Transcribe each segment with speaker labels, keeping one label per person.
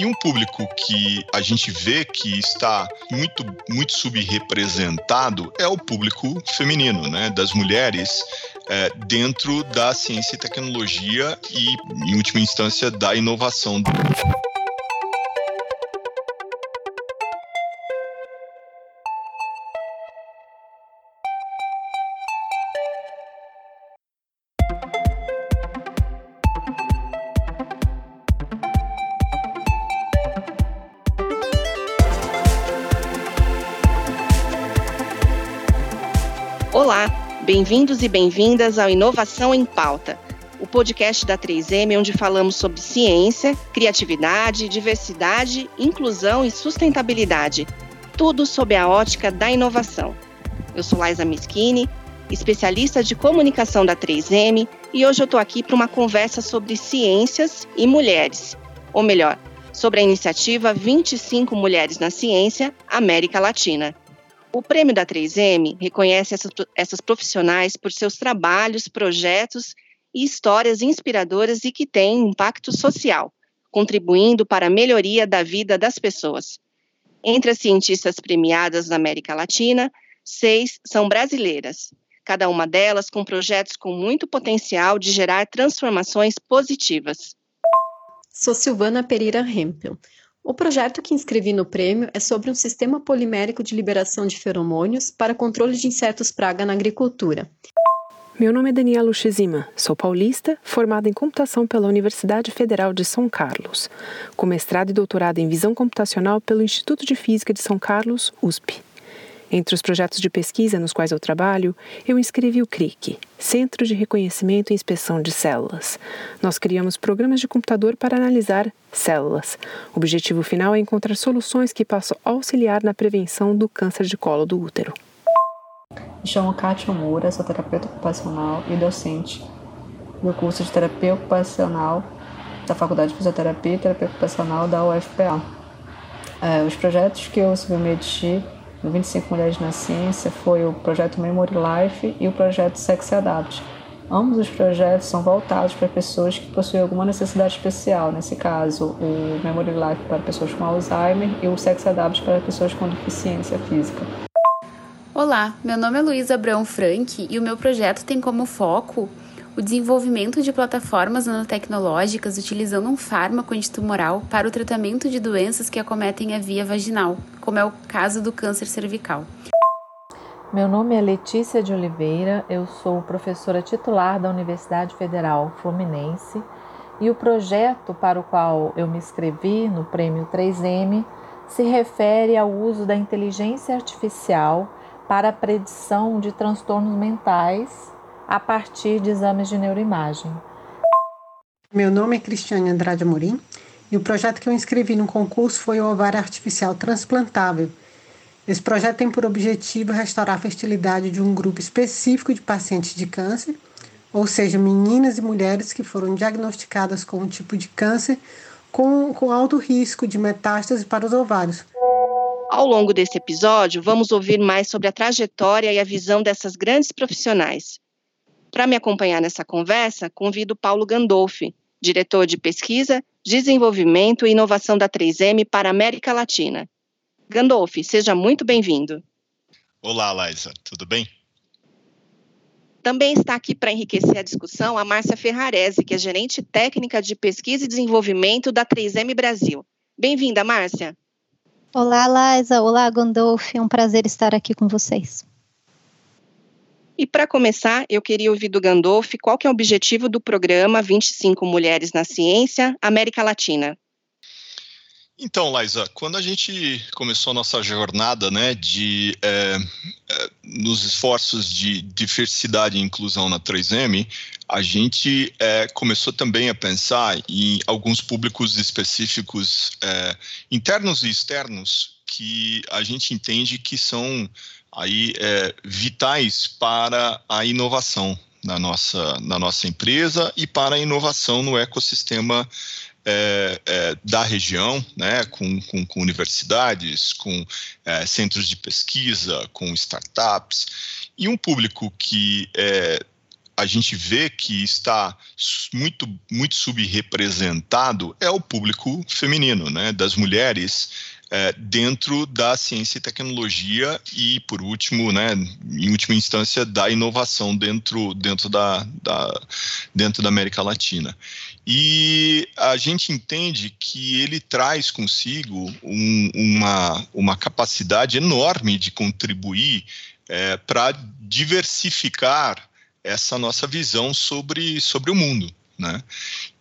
Speaker 1: E um público que a gente vê que está muito, muito subrepresentado é o público feminino, né? Das mulheres é, dentro da ciência e tecnologia e, em última instância, da inovação.
Speaker 2: Bem-vindos e bem-vindas ao Inovação em Pauta, o podcast da 3M onde falamos sobre ciência, criatividade, diversidade, inclusão e sustentabilidade. Tudo sob a ótica da inovação. Eu sou Laisa Mischini, especialista de comunicação da 3M, e hoje eu estou aqui para uma conversa sobre ciências e mulheres, ou melhor, sobre a iniciativa 25 Mulheres na Ciência, América Latina. O prêmio da 3M reconhece essas, essas profissionais por seus trabalhos, projetos e histórias inspiradoras e que têm impacto social, contribuindo para a melhoria da vida das pessoas. Entre as cientistas premiadas na América Latina, seis são brasileiras, cada uma delas com projetos com muito potencial de gerar transformações positivas.
Speaker 3: Sou Silvana Pereira Hempel. O projeto que inscrevi no prêmio é sobre um sistema polimérico de liberação de feromônios para controle de insetos praga na agricultura.
Speaker 4: Meu nome é Daniela Luchizima, sou paulista, formada em computação pela Universidade Federal de São Carlos, com mestrado e doutorado em visão computacional pelo Instituto de Física de São Carlos, USP. Entre os projetos de pesquisa nos quais eu trabalho, eu inscrevi o CRIC, Centro de Reconhecimento e Inspeção de Células. Nós criamos programas de computador para analisar células. O objetivo final é encontrar soluções que possam auxiliar na prevenção do câncer de colo do útero.
Speaker 5: Me chamo Kátia Moura, sou terapeuta ocupacional e docente do curso de terapia ocupacional da Faculdade de Fisioterapia e Terapia Ocupacional da UFPA. É, os projetos que eu submeti no 25 Mulheres na Ciência foi o projeto Memory Life e o projeto Sex Adapt. Ambos os projetos são voltados para pessoas que possuem alguma necessidade especial, nesse caso, o Memory Life para pessoas com Alzheimer e o Sex Adapt para pessoas com deficiência física.
Speaker 6: Olá, meu nome é Luísa Abrão Frank e o meu projeto tem como foco o desenvolvimento de plataformas nanotecnológicas utilizando um fármaco antitumoral para o tratamento de doenças que acometem a via vaginal, como é o caso do câncer cervical.
Speaker 7: Meu nome é Letícia de Oliveira, eu sou professora titular da Universidade Federal Fluminense e o projeto para o qual eu me inscrevi no Prêmio 3M se refere ao uso da inteligência artificial para a predição de transtornos mentais a partir de exames de neuroimagem.
Speaker 8: Meu nome é Cristiane Andrade Amorim e o projeto que eu inscrevi no concurso foi o ovário artificial transplantável. Esse projeto tem por objetivo restaurar a fertilidade de um grupo específico de pacientes de câncer, ou seja, meninas e mulheres que foram diagnosticadas com um tipo de câncer com, com alto risco de metástase para os ovários.
Speaker 2: Ao longo desse episódio, vamos ouvir mais sobre a trajetória e a visão dessas grandes profissionais. Para me acompanhar nessa conversa, convido Paulo Gandolfi, diretor de pesquisa, desenvolvimento e inovação da 3M para a América Latina. Gandolfi, seja muito bem-vindo.
Speaker 1: Olá, Laisa, tudo bem?
Speaker 2: Também está aqui para enriquecer a discussão a Márcia Ferrarese, que é gerente técnica de pesquisa e desenvolvimento da 3M Brasil. Bem-vinda, Márcia.
Speaker 9: Olá, Laisa. Olá, Gandolfi. É um prazer estar aqui com vocês.
Speaker 2: E para começar, eu queria ouvir do Gandolf qual que é o objetivo do programa 25 Mulheres na Ciência América Latina.
Speaker 1: Então, Laisa, quando a gente começou a nossa jornada né, de, é, é, nos esforços de diversidade e inclusão na 3M, a gente é, começou também a pensar em alguns públicos específicos internos e externos que a gente entende que são aí é, vitais para a inovação na nossa, na nossa empresa e para a inovação no ecossistema é, é, da região, né, com, com, com universidades, com é, centros de pesquisa, com startups, e um público que é, a gente vê que está muito, muito subrepresentado é o público feminino, né, das mulheres é, dentro da ciência e tecnologia e, por último, né, em última instância, da inovação dentro, dentro, da, da, dentro da América Latina. E a gente entende que ele traz consigo um, uma, uma capacidade enorme de contribuir é, para diversificar essa nossa visão sobre, sobre o mundo. Né?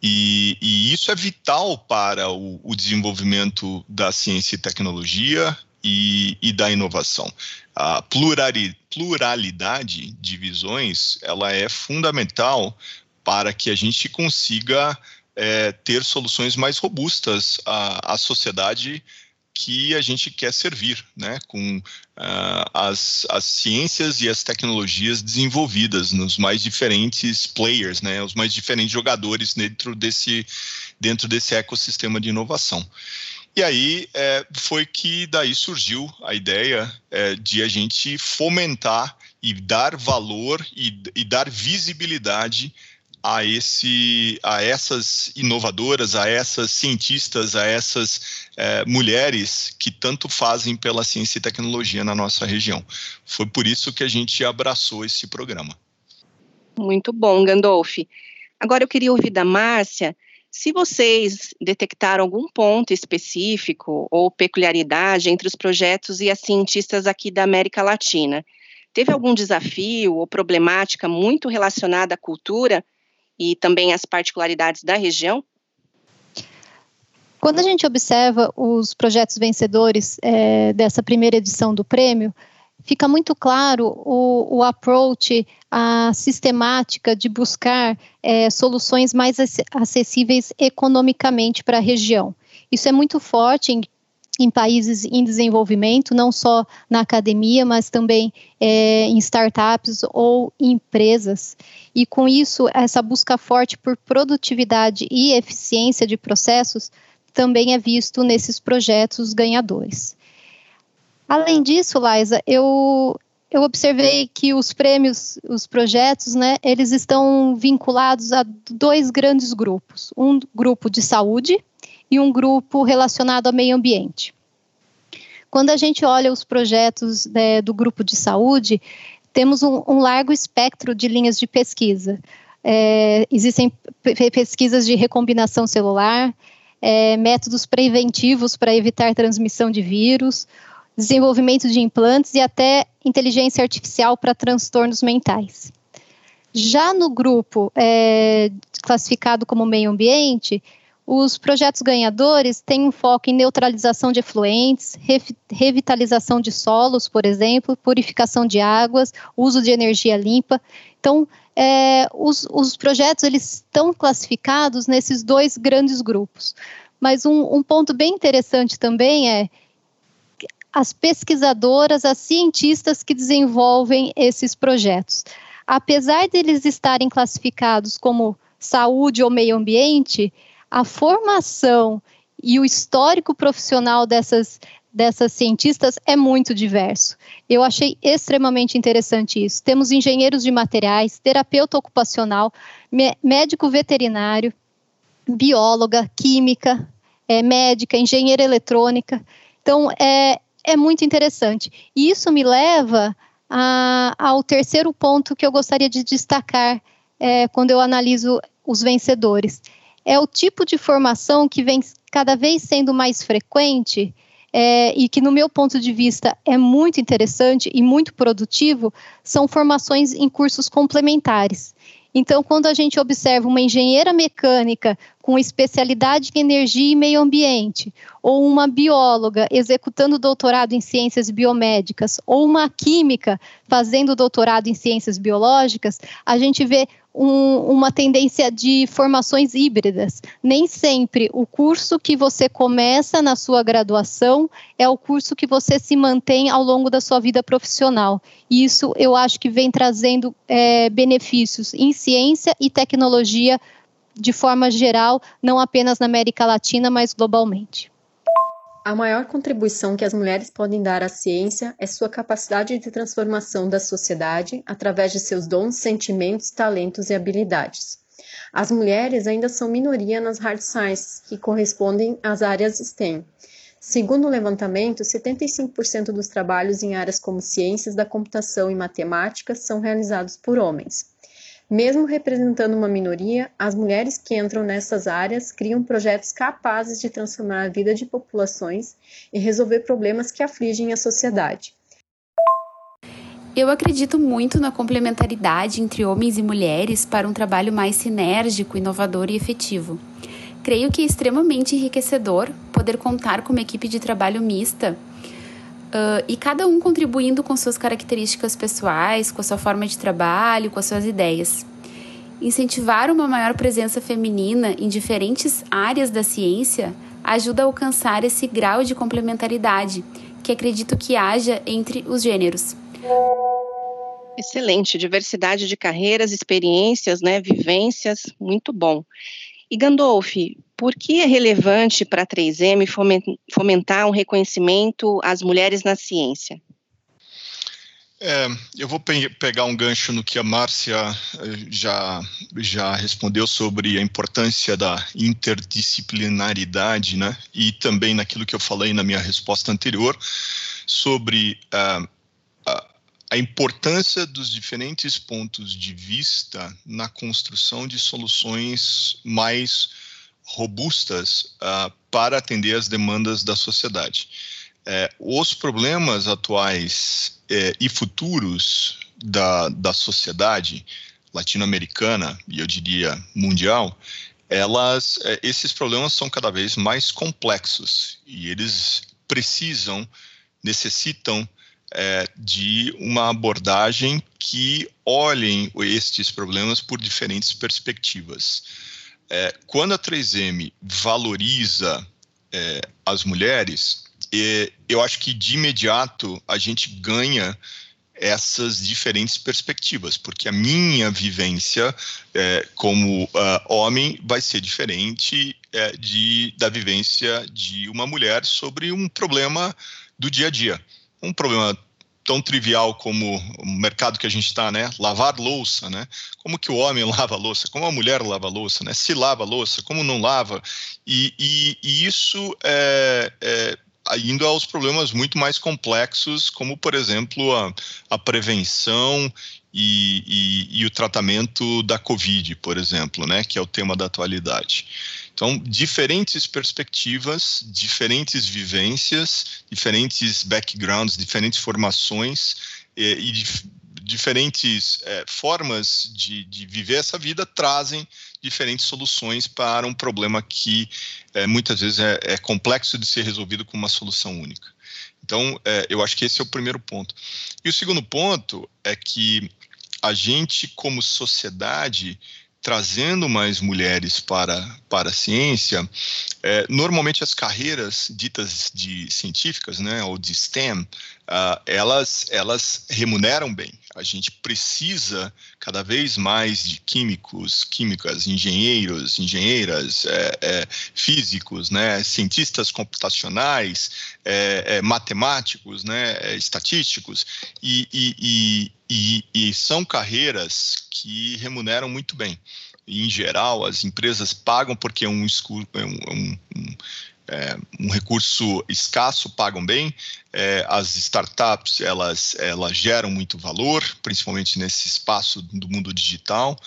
Speaker 1: E, e isso é vital para o, o, desenvolvimento da ciência e tecnologia e, e da inovação. A pluralidade de visões ela é fundamental para que a gente consiga é, ter soluções mais robustas à, à sociedade que a gente quer servir, né, com uh, as, as ciências e as tecnologias desenvolvidas nos mais diferentes players, né, os mais diferentes jogadores dentro desse, dentro desse ecossistema de inovação. E aí é, foi que daí surgiu a ideia é, de a gente fomentar e dar valor e, e dar visibilidade a esse a essas inovadoras, a essas cientistas, a essas é, mulheres que tanto fazem pela ciência e tecnologia na nossa região. Foi por isso que a gente abraçou esse programa.
Speaker 2: Muito bom, Gandolf. Agora eu queria ouvir da Márcia se vocês detectaram algum ponto específico ou peculiaridade entre os projetos e as cientistas aqui da América Latina. Teve algum desafio ou problemática muito relacionada à cultura e também as particularidades da região?
Speaker 9: Quando a gente observa os projetos vencedores é, dessa primeira edição do prêmio, fica muito claro o, o approach, a sistemática de buscar é, soluções mais acessíveis economicamente para a região. Isso é muito forte em em países em desenvolvimento, não só na academia, mas também é, em startups ou empresas. E com isso, essa busca forte por produtividade e eficiência de processos também é visto nesses projetos ganhadores. Além disso, Liza, eu, eu observei que os prêmios, os projetos, né, eles estão vinculados a dois grandes grupos. Um grupo de saúde, e um grupo relacionado ao meio ambiente. Quando a gente olha os projetos né, do grupo de saúde, temos um, um, largo espectro de linhas de pesquisa. É, existem pesquisas de recombinação celular, é, métodos preventivos para evitar transmissão de vírus, desenvolvimento de implantes e até inteligência artificial para transtornos mentais. Já no grupo é, classificado como meio ambiente, os projetos ganhadores têm um foco em neutralização de efluentes, revitalização de solos, por exemplo, purificação de águas, uso de energia limpa. Então, é, os, os, projetos eles estão classificados nesses dois grandes grupos. Mas um, um ponto bem interessante também é as pesquisadoras, as cientistas que desenvolvem esses projetos. Apesar deles estarem classificados como saúde ou meio ambiente, a formação e o histórico profissional dessas, dessas cientistas é muito diverso. Eu achei extremamente interessante isso. Temos engenheiros de materiais, terapeuta ocupacional, médico veterinário, bióloga, química, é, médica, engenheira eletrônica. Então, é, é muito interessante. E isso me leva a, ao terceiro ponto que eu gostaria de destacar é, quando eu analiso os vencedores é o tipo de formação que vem cada vez sendo mais frequente é, e que, no meu ponto de vista, é muito interessante e muito produtivo, são formações em cursos complementares. Então, quando a gente observa uma engenheira mecânica com especialidade em energia e meio ambiente, ou uma bióloga executando doutorado em ciências biomédicas, ou uma química fazendo doutorado em ciências biológicas, a gente vê um, uma tendência de formações híbridas. Nem sempre o curso que você começa na sua graduação é o curso que você se mantém ao longo da sua vida profissional. E isso eu acho que vem trazendo é, benefícios em ciência e tecnologia de forma geral, não apenas na América Latina, mas globalmente.
Speaker 3: A maior contribuição que as mulheres podem dar à ciência é sua capacidade de transformação da sociedade através de seus dons, sentimentos, talentos e habilidades. As mulheres ainda são minoria nas hard sciences, que correspondem às áreas STEM. Segundo o levantamento, 75% dos trabalhos em áreas como ciências da computação e matemática são realizados por homens. Mesmo representando uma minoria, as mulheres que entram nessas áreas criam projetos capazes de transformar a vida de populações e resolver problemas que afligem a sociedade.
Speaker 6: Eu acredito muito na complementaridade entre homens e mulheres para um trabalho mais sinérgico, inovador e efetivo. Creio que é extremamente enriquecedor poder contar com uma equipe de trabalho mista Uh, e cada um contribuindo com suas características pessoais, com a sua forma de trabalho, com as suas ideias. Incentivar uma maior presença feminina em diferentes áreas da ciência ajuda a alcançar esse grau de complementaridade que acredito que haja entre os gêneros.
Speaker 2: Excelente, diversidade de carreiras, experiências, né, vivências, muito bom. E Gandolf, por que é relevante para a 3M fomentar um reconhecimento às mulheres na ciência?
Speaker 1: É, eu vou pe pegar um gancho no que a Márcia eh, já, já respondeu sobre a importância da interdisciplinaridade, né? E também naquilo que eu falei na minha resposta anterior sobre uh, a, importância dos diferentes pontos de vista na construção de soluções mais robustas uh, para atender as demandas da sociedade. É, os problemas atuais é, e futuros da, da sociedade latino-americana e eu diria mundial, elas, é, esses problemas são cada vez mais complexos e eles precisam, necessitam é, de uma abordagem que olhem estes problemas por diferentes perspectivas. É, quando a 3M valoriza é, as mulheres, é, eu acho que de imediato a gente ganha essas diferentes perspectivas, porque a minha vivência é, como uh, homem vai ser diferente é, de, da vivência de uma mulher sobre um problema do dia a dia. Um problema tão trivial como o mercado que a gente está, né? Lavar louça, né? Como que o homem lava louça? Como a mulher lava louça, né? Se lava louça, como não lava? E, e, e isso é, é indo aos problemas muito mais complexos, como, por exemplo, a, a prevenção e, e, e, o tratamento da Covid, por exemplo, né, que é o tema da atualidade. Então, diferentes perspectivas, diferentes vivências, diferentes backgrounds, diferentes formações e, e dif diferentes é, formas de, de, viver essa vida trazem diferentes soluções para um problema que é, muitas vezes é, é, complexo de ser resolvido com uma solução única. Então, eu acho que esse é o primeiro ponto. E o segundo ponto é que a gente, como sociedade, trazendo mais mulheres para, para a ciência, é, normalmente as carreiras ditas de científicas, né, ou de STEM, uh, elas, elas remuneram bem. A gente precisa cada vez mais de químicos, químicas, engenheiros, engenheiras, é, é, físicos, né, cientistas computacionais, é, é matemáticos, né, é, estatísticos, e, e, e, e são carreiras que remuneram muito bem em geral, as empresas pagam porque é um, um, um, é, um recurso escasso, pagam bem. É, as startups, elas, elas geram muito valor, principalmente nesse espaço do mundo digital,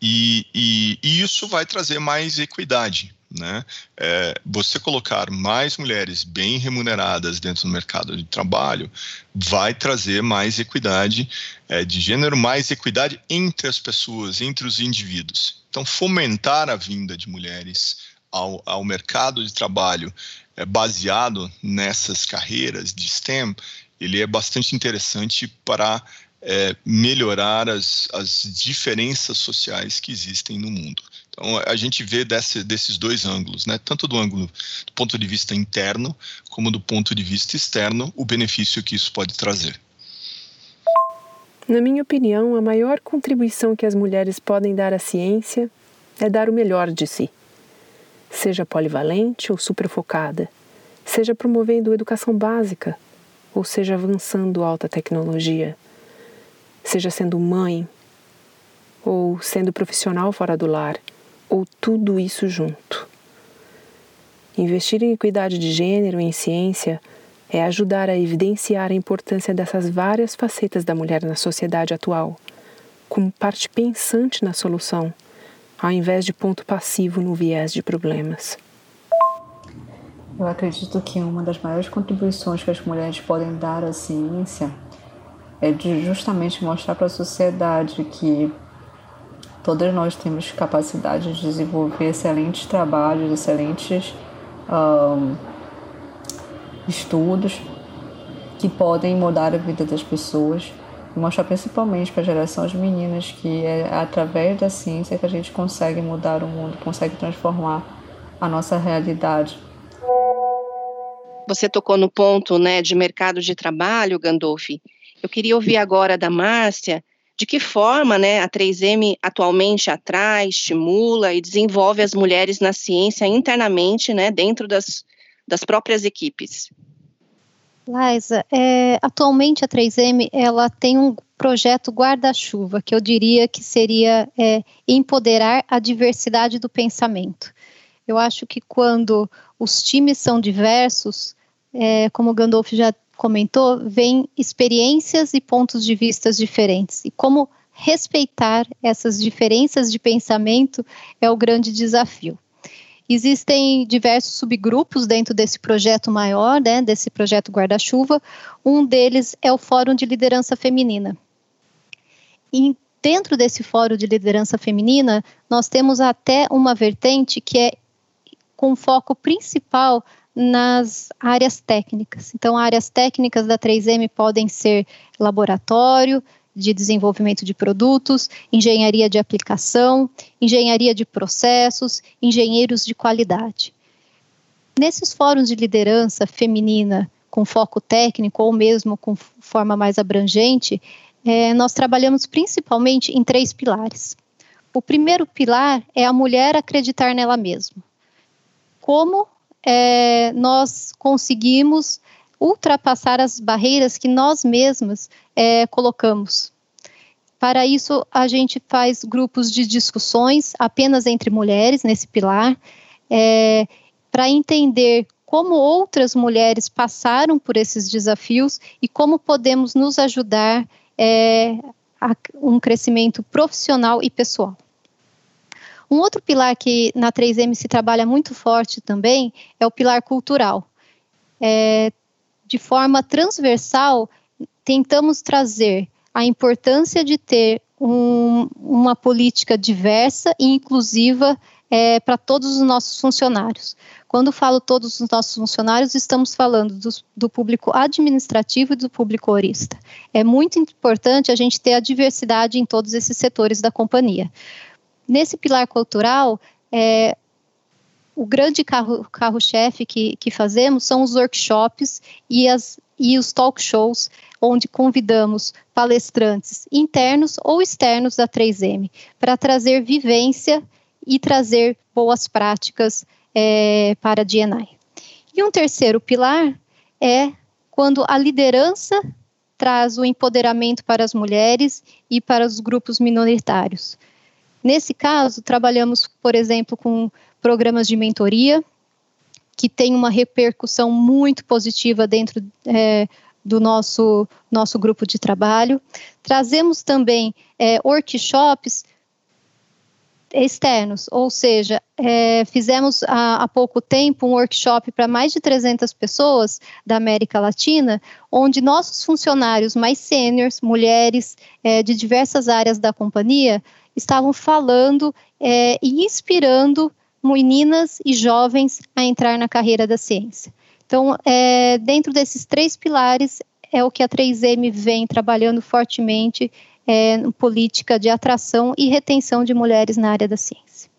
Speaker 1: e, e, e isso vai trazer mais equidade. Né? É, você colocar mais mulheres bem remuneradas dentro do mercado de trabalho vai trazer mais equidade é, de gênero, mais equidade entre as pessoas, entre os indivíduos. Então, fomentar a vinda de mulheres ao, ao mercado de trabalho é, baseado nessas carreiras de STEM, ele é bastante interessante para é, melhorar as, as diferenças sociais que existem no mundo. Então, a gente vê desse, desses dois ângulos, né? tanto do ângulo do ponto de vista interno, como do ponto de vista externo, o benefício que isso pode trazer.
Speaker 4: Na minha opinião, a maior contribuição que as mulheres podem dar à ciência é dar o melhor de si. Seja polivalente ou superfocada, seja promovendo educação básica, ou seja avançando alta tecnologia, seja sendo mãe, ou sendo profissional fora do lar, ou tudo isso junto. Investir em equidade de gênero em ciência é ajudar a evidenciar a importância dessas várias facetas da mulher na sociedade atual, como parte pensante na solução, ao invés de ponto passivo no viés de problemas.
Speaker 5: Eu acredito que uma das maiores contribuições que as mulheres podem dar à ciência é de justamente mostrar para a sociedade que todas nós temos capacidade de desenvolver excelentes trabalhos, excelentes um, estudos que podem mudar a vida das pessoas mostrar principalmente para a geração de meninas que é através da ciência que a gente consegue mudar o mundo, consegue transformar a nossa realidade.
Speaker 2: Você tocou no ponto né, de mercado de trabalho, Gandolfi. Eu queria ouvir agora da Márcia de que forma né, a 3M atualmente atrai, estimula e desenvolve as mulheres na ciência internamente, né, dentro das, das próprias equipes?
Speaker 9: Liza, é, atualmente a 3M ela tem um projeto guarda-chuva que eu diria que seria é, empoderar a diversidade do pensamento. Eu acho que quando os times são diversos, é, como o Gandolf já comentou, vem experiências e pontos de vistas diferentes. E como respeitar essas diferenças de pensamento é o grande desafio. Existem diversos subgrupos dentro desse projeto maior, né, desse projeto guarda-chuva. Um deles é o Fórum de Liderança Feminina. E dentro desse Fórum de Liderança Feminina, nós temos até uma vertente que é com foco principal nas áreas técnicas. Então, áreas técnicas da 3M podem ser laboratório, de desenvolvimento de produtos, engenharia de aplicação, engenharia de processos, engenheiros de qualidade. Nesses fóruns de liderança feminina com foco técnico ou mesmo com forma mais abrangente, é, nós trabalhamos principalmente em três pilares. O primeiro pilar é a mulher acreditar nela mesma. Como é, nós conseguimos ultrapassar as barreiras que nós mesmas é, colocamos. Para isso, a gente faz grupos de discussões apenas entre mulheres, nesse pilar, é, para entender como outras mulheres passaram por esses desafios e como podemos nos ajudar é, a um crescimento profissional e pessoal. Um outro pilar que na 3M se trabalha muito forte também é o pilar cultural. É, de forma transversal, tentamos trazer a importância de ter um, uma política diversa e inclusiva é, para todos os nossos funcionários. Quando falo todos os nossos funcionários, estamos falando do, do, público administrativo e do público orista. É muito importante a gente ter a diversidade em todos esses setores da companhia nesse pilar cultural, é, o grande carro-chefe carro que, que fazemos são os workshops e, as, e os talk shows, onde convidamos palestrantes internos ou externos da 3M para trazer vivência e trazer boas práticas é, para a DNI. E um terceiro pilar é quando a liderança traz o empoderamento para as mulheres e para os grupos minoritários. Nesse caso, trabalhamos, por exemplo, com programas de mentoria, que tem uma repercussão muito positiva dentro é, do nosso, nosso grupo de trabalho. Trazemos também é, workshops externos, ou seja, é, fizemos há, há, pouco tempo um workshop para mais de 300 pessoas da América Latina, onde nossos funcionários mais sêniores, mulheres é, de diversas áreas da companhia, estavam falando é, e inspirando meninas e jovens a entrar na carreira da ciência. Então, é, dentro desses três pilares, é o que a 3M vem trabalhando fortemente é, política de atração e retenção de mulheres na área da ciência.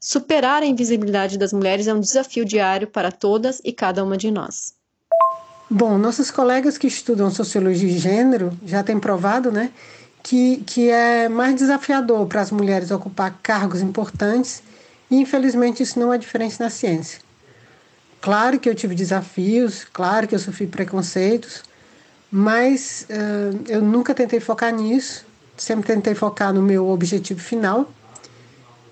Speaker 3: Superar a invisibilidade das mulheres é um desafio diário para todas e cada uma de nós.
Speaker 8: Bom, nossos colegas que estudam sociologia e gênero já têm provado, né, que, que é mais desafiador para as mulheres ocupar cargos importantes e, infelizmente, isso não é diferente na ciência. Claro que eu tive desafios, claro que eu sofri preconceitos, mas uh, eu nunca tentei focar nisso, sempre tentei focar no meu objetivo final.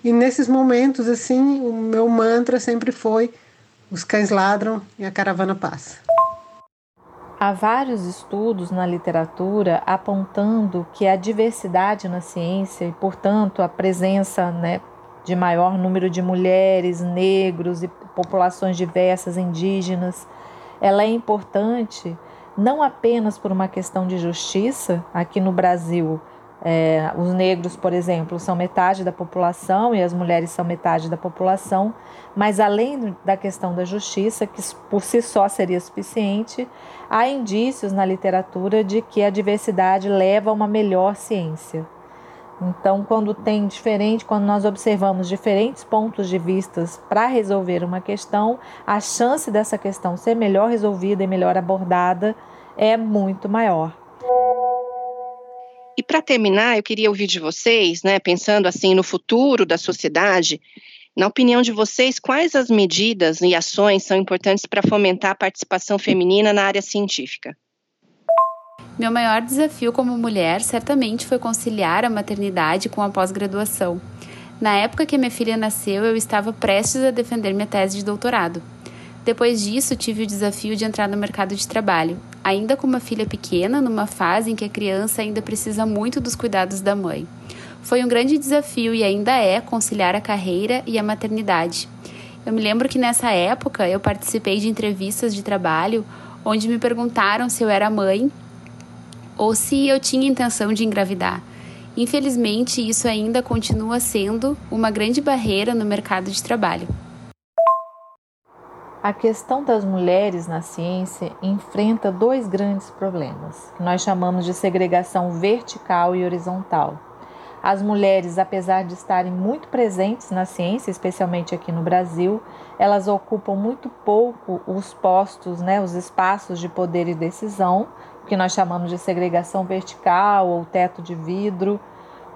Speaker 8: E nesses momentos, assim, o meu mantra sempre foi: os cães ladram e a caravana passa.
Speaker 7: Há vários estudos na literatura apontando que a diversidade na ciência e, portanto, a presença né, de maior número de mulheres, negros e populações diversas, indígenas, ela é importante não apenas por uma questão de justiça. Aqui no Brasil, é, os negros, por exemplo, são metade da população e as mulheres são metade da população, mas além da questão da justiça, que por si só seria suficiente, há indícios na literatura de que a diversidade leva a uma melhor ciência. Então, quando tem diferente, quando nós observamos diferentes pontos de vistas para resolver uma questão, a chance dessa questão ser melhor resolvida e melhor abordada é muito maior.
Speaker 2: E para terminar, eu queria ouvir de vocês, né, pensando assim no futuro da sociedade, na opinião de vocês, quais as medidas e ações são importantes para fomentar a participação feminina na área científica?
Speaker 6: Meu maior desafio como mulher certamente foi conciliar a maternidade com a pós-graduação. Na época que minha filha nasceu, eu estava prestes a defender minha tese de doutorado. Depois disso, tive o desafio de entrar no mercado de trabalho, ainda com uma filha pequena, numa fase em que a criança ainda precisa muito dos cuidados da mãe. Foi um grande desafio e ainda é conciliar a carreira e a maternidade. Eu me lembro que nessa época eu participei de entrevistas de trabalho onde me perguntaram se eu era mãe ou se eu tinha intenção de engravidar. Infelizmente, isso ainda continua sendo uma grande barreira no mercado de trabalho.
Speaker 7: A questão das mulheres na ciência enfrenta dois grandes problemas, que nós chamamos de segregação vertical e horizontal. As mulheres, apesar de estarem muito presentes na ciência, especialmente aqui no Brasil, elas ocupam muito pouco os postos, né, os espaços de poder e decisão, que nós chamamos de segregação vertical ou teto de vidro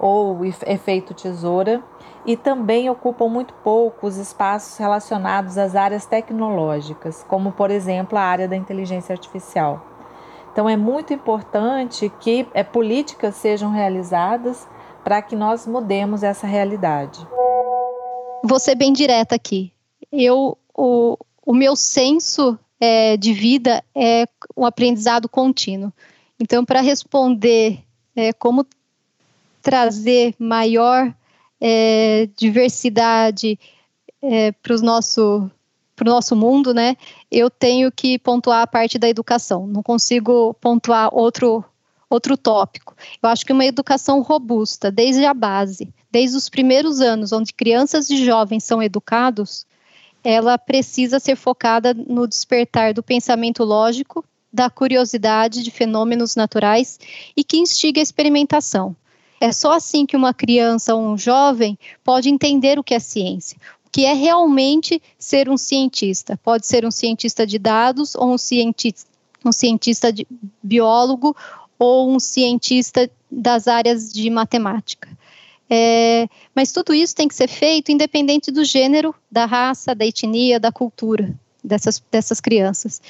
Speaker 7: ou efeito tesoura, e também ocupam muito pouco os espaços relacionados às áreas tecnológicas, como por exemplo a área da inteligência artificial. Então é muito importante que é, políticas sejam realizadas para que nós mudemos essa realidade.
Speaker 9: Vou ser bem direta aqui. Eu, o, o meu senso é, de vida é um aprendizado contínuo. Então, para responder é, como trazer maior é, diversidade é, para o nosso para o nosso mundo, né? Eu tenho que pontuar a parte da educação. Não consigo pontuar outro outro tópico. Eu acho que uma educação robusta, desde a base, desde os primeiros anos, onde crianças e jovens são educados, ela precisa ser focada no despertar do pensamento lógico, da curiosidade de fenômenos naturais e que instiga a experimentação. É só assim que uma criança ou um jovem pode entender o que é ciência, o que é realmente ser um cientista. Pode ser um cientista de dados ou um cientista, um cientista de biólogo ou um cientista das áreas de matemática. É, mas tudo isso tem que ser feito independente do gênero, da raça, da etnia, da cultura dessas, dessas crianças.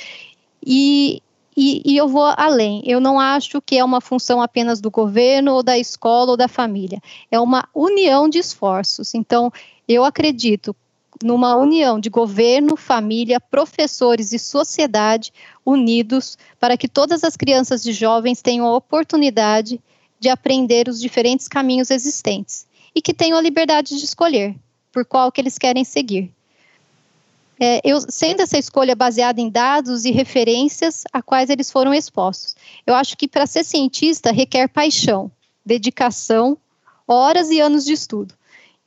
Speaker 9: E, e, e, eu vou além. Eu não acho que é uma função apenas do governo, ou da escola, ou da família. É uma união de esforços. Então, eu acredito numa união de governo, família, professores e sociedade unidos para que todas as crianças e jovens tenham a oportunidade de aprender os diferentes caminhos existentes e que tenham a liberdade de escolher por qual que eles querem seguir. É, eu, sendo essa escolha baseada em dados e referências a quais eles foram expostos. Eu acho que para ser cientista requer paixão, dedicação, horas e anos de estudo.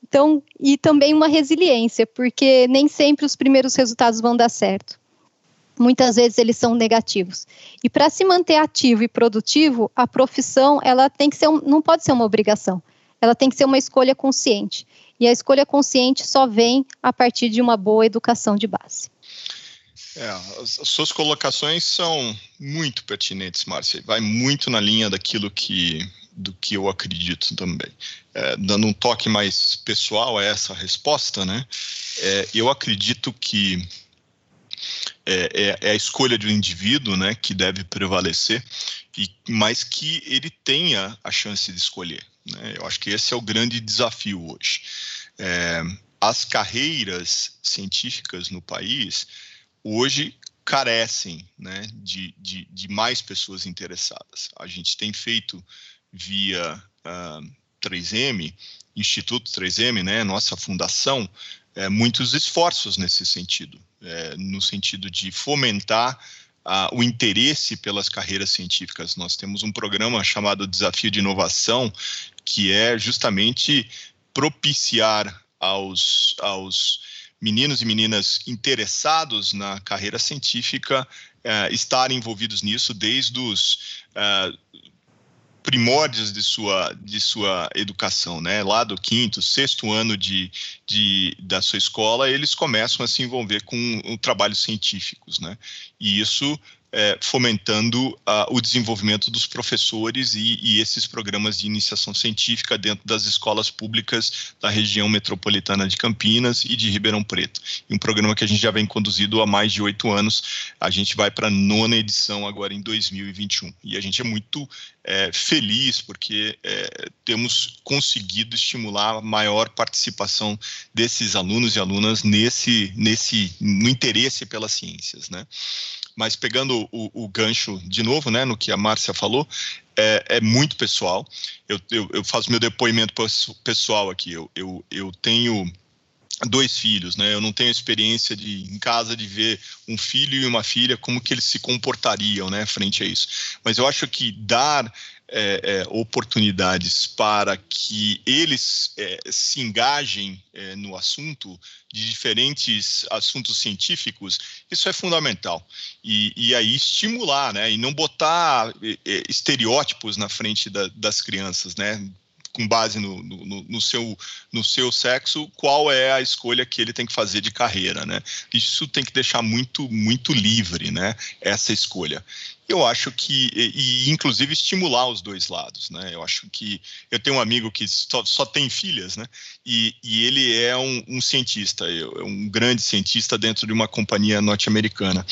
Speaker 9: Então, e também uma resiliência, porque nem sempre os primeiros resultados vão dar certo muitas vezes eles são negativos. E para se manter ativo e produtivo, a profissão ela tem que ser um, não pode ser uma obrigação. Ela tem que ser uma escolha consciente. E a escolha consciente só vem a partir de uma boa educação de base.
Speaker 1: É, as suas colocações são muito pertinentes, Márcia. Vai muito na linha daquilo que do que eu acredito também. É, dando um toque mais pessoal a essa resposta, né? É, eu acredito que é, é, a escolha do indivíduo, né, que deve prevalecer, e mas que ele tenha a chance de escolher. Né? Eu acho que esse é o grande desafio hoje. É, as carreiras científicas no país hoje carecem né, de, de, de, mais pessoas interessadas. A gente tem feito via uh, 3M, Instituto 3M, né, nossa fundação, é, muitos esforços nesse sentido, é, no sentido de fomentar uh, o interesse pelas carreiras científicas. Nós temos um programa chamado Desafio de Inovação, que é justamente propiciar aos, aos meninos e meninas interessados na carreira científica uh, estarem envolvidos nisso desde os uh, primórdios de sua, de sua educação, né? Lá do quinto, sexto ano de, de, da sua escola, eles começam a se envolver com trabalhos científicos, né? E isso é, fomentando o desenvolvimento dos professores e, e, esses programas de iniciação científica dentro das escolas públicas da região metropolitana de Campinas e de Ribeirão Preto. E um programa que a gente já vem conduzido há mais de oito anos. A gente vai para a nona edição agora em 2021. E a gente é muito é, feliz porque é, temos conseguido estimular a maior participação desses alunos e alunas nesse, nesse no interesse pelas ciências, né? Mas pegando o, o gancho de novo, né, no que a Márcia falou, é, é muito pessoal. Eu, eu, eu, faço meu depoimento pessoal aqui. Eu, eu, eu tenho dois filhos, né? Eu não tenho experiência de em casa de ver um filho e uma filha como que eles se comportariam, né, frente a isso. Mas eu acho que dar é, é, oportunidades para que eles é, se engajem é, no assunto de diferentes assuntos científicos, isso é fundamental. E, e aí estimular, né, e não botar estereótipos na frente da, das crianças, né, com base no, no, no, seu, no seu sexo, qual é a escolha que ele tem que fazer de carreira, né? Isso tem que deixar muito, muito livre, né? Essa escolha. Eu acho que, e, e inclusive estimular os dois lados, né? Eu acho que eu tenho um amigo que só, só tem filhas, né? E, e ele é um, um cientista, um grande cientista dentro de uma companhia norte-americana.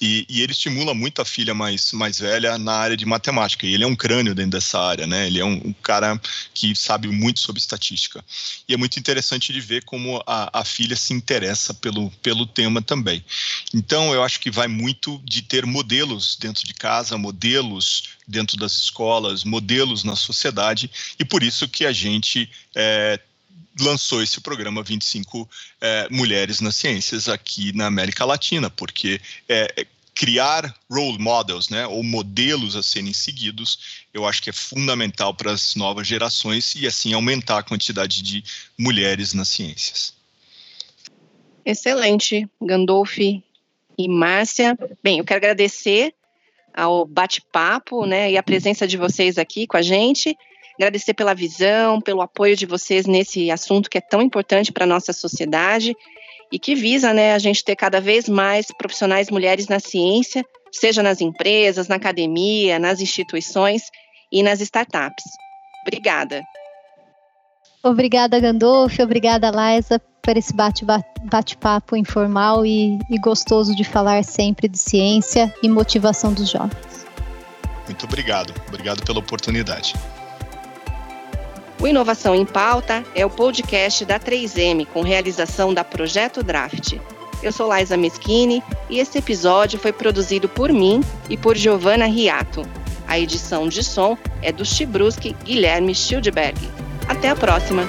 Speaker 1: E, e, ele estimula muito a filha mais, mais velha na área de matemática. E ele é um crânio dentro dessa área, né? Ele é um, um cara que sabe muito sobre estatística. E é muito interessante de ver como a, a filha se interessa pelo, pelo tema também. Então, eu acho que vai muito de ter modelos dentro de casa, modelos dentro das escolas, modelos na sociedade. E por isso que a gente é, lançou esse programa 25 é, Mulheres nas Ciências aqui na América Latina, porque é, criar role models, né, ou modelos a serem seguidos, eu acho que é fundamental para as novas gerações e assim aumentar a quantidade de mulheres nas ciências.
Speaker 2: Excelente, Gandolfi e Márcia. Bem, eu quero agradecer ao bate-papo, né, e a presença de vocês aqui com a gente agradecer pela visão, pelo apoio de vocês nesse assunto que é tão importante para a nossa sociedade e que visa né, a gente ter cada vez mais profissionais mulheres na ciência, seja nas empresas, na academia, nas instituições e nas startups. Obrigada.
Speaker 9: Obrigada, Gandolfo. Obrigada, Laisa, por esse bate-papo informal e, e gostoso de falar sempre de ciência e motivação dos jovens.
Speaker 1: Muito obrigado. Obrigado pela oportunidade.
Speaker 2: O Inovação em Pauta é o podcast da 3M com realização da Projeto Draft. Eu sou Laisa Meschini e esse episódio foi produzido por mim e por Giovanna Riato. A edição de som é do Chibruski Guilherme Schildberg. Até a próxima!